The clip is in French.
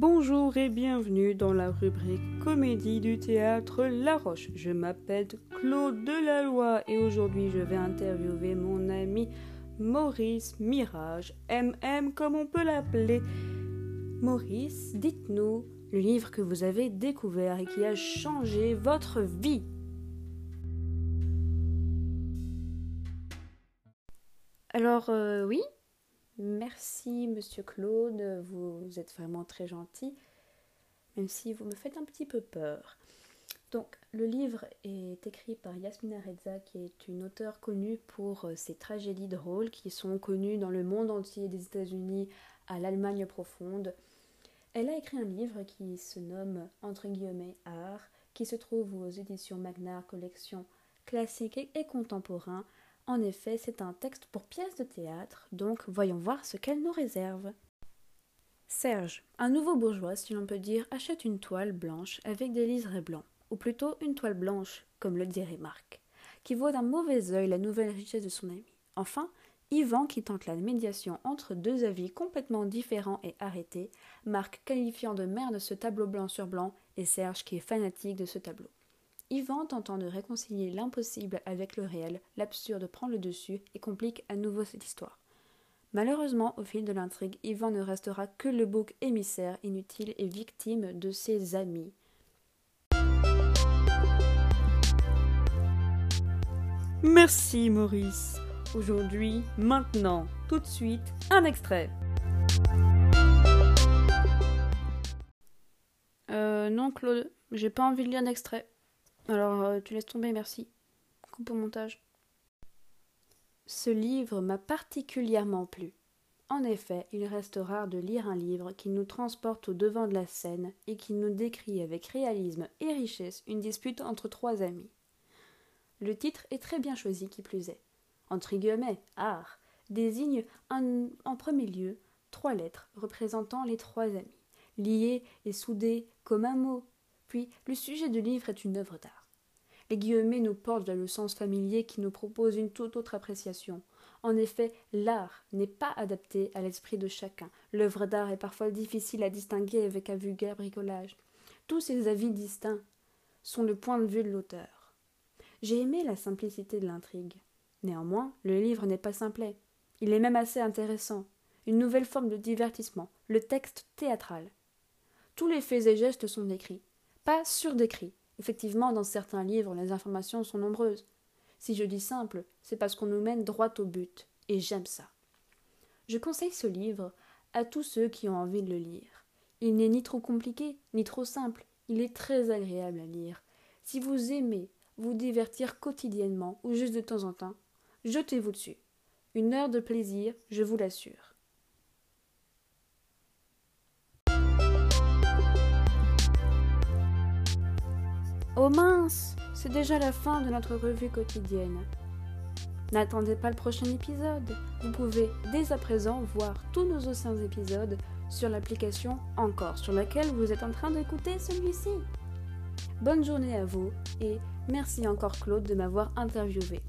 Bonjour et bienvenue dans la rubrique comédie du théâtre La Roche. Je m'appelle Claude Delalloy et aujourd'hui je vais interviewer mon ami Maurice Mirage, MM comme on peut l'appeler. Maurice, dites-nous le livre que vous avez découvert et qui a changé votre vie. Alors euh, oui, Merci, monsieur Claude, vous êtes vraiment très gentil, même si vous me faites un petit peu peur. Donc, le livre est écrit par Yasmina Reza, qui est une auteure connue pour euh, ses tragédies drôles qui sont connues dans le monde entier, des États-Unis à l'Allemagne profonde. Elle a écrit un livre qui se nomme Entre guillemets Art, qui se trouve aux éditions Magnar, collection classique et contemporain, en effet, c'est un texte pour pièce de théâtre, donc voyons voir ce qu'elle nous réserve. Serge, un nouveau bourgeois, si l'on peut dire, achète une toile blanche avec des liserés blancs, ou plutôt une toile blanche, comme le dirait Marc, qui voit d'un mauvais œil la nouvelle richesse de son ami. Enfin, Yvan, qui tente la médiation entre deux avis complètement différents et arrêtés, Marc qualifiant de merde ce tableau blanc sur blanc, et Serge qui est fanatique de ce tableau. Yvan tentant de réconcilier l'impossible avec le réel, l'absurde prend le dessus et complique à nouveau cette histoire. Malheureusement, au fil de l'intrigue, Yvan ne restera que le bouc émissaire inutile et victime de ses amis. Merci Maurice. Aujourd'hui, maintenant, tout de suite, un extrait. Euh, non Claude, j'ai pas envie de lire d'extrait. Alors, euh, tu laisses tomber, merci. Coupe au montage. Ce livre m'a particulièrement plu. En effet, il reste rare de lire un livre qui nous transporte au devant de la scène et qui nous décrit avec réalisme et richesse une dispute entre trois amis. Le titre est très bien choisi qui plus est. Entre guillemets, art désigne en premier lieu trois lettres représentant les trois amis, liés et soudés comme un mot. Puis le sujet du livre est une œuvre d'art. Les guillemets nous portent vers le sens familier qui nous propose une toute autre appréciation. En effet, l'art n'est pas adapté à l'esprit de chacun. L'œuvre d'art est parfois difficile à distinguer avec un vulgaire bricolage. Tous ces avis distincts sont le point de vue de l'auteur. J'ai aimé la simplicité de l'intrigue. Néanmoins, le livre n'est pas simplet. Il est même assez intéressant. Une nouvelle forme de divertissement, le texte théâtral. Tous les faits et gestes sont décrits, pas surdécrits, Effectivement, dans certains livres, les informations sont nombreuses. Si je dis simple, c'est parce qu'on nous mène droit au but, et j'aime ça. Je conseille ce livre à tous ceux qui ont envie de le lire. Il n'est ni trop compliqué, ni trop simple, il est très agréable à lire. Si vous aimez vous divertir quotidiennement ou juste de temps en temps, jetez-vous dessus. Une heure de plaisir, je vous l'assure. Oh mince, c'est déjà la fin de notre revue quotidienne. N'attendez pas le prochain épisode. Vous pouvez dès à présent voir tous nos anciens épisodes sur l'application Encore, sur laquelle vous êtes en train d'écouter celui-ci. Bonne journée à vous et merci encore Claude de m'avoir interviewé.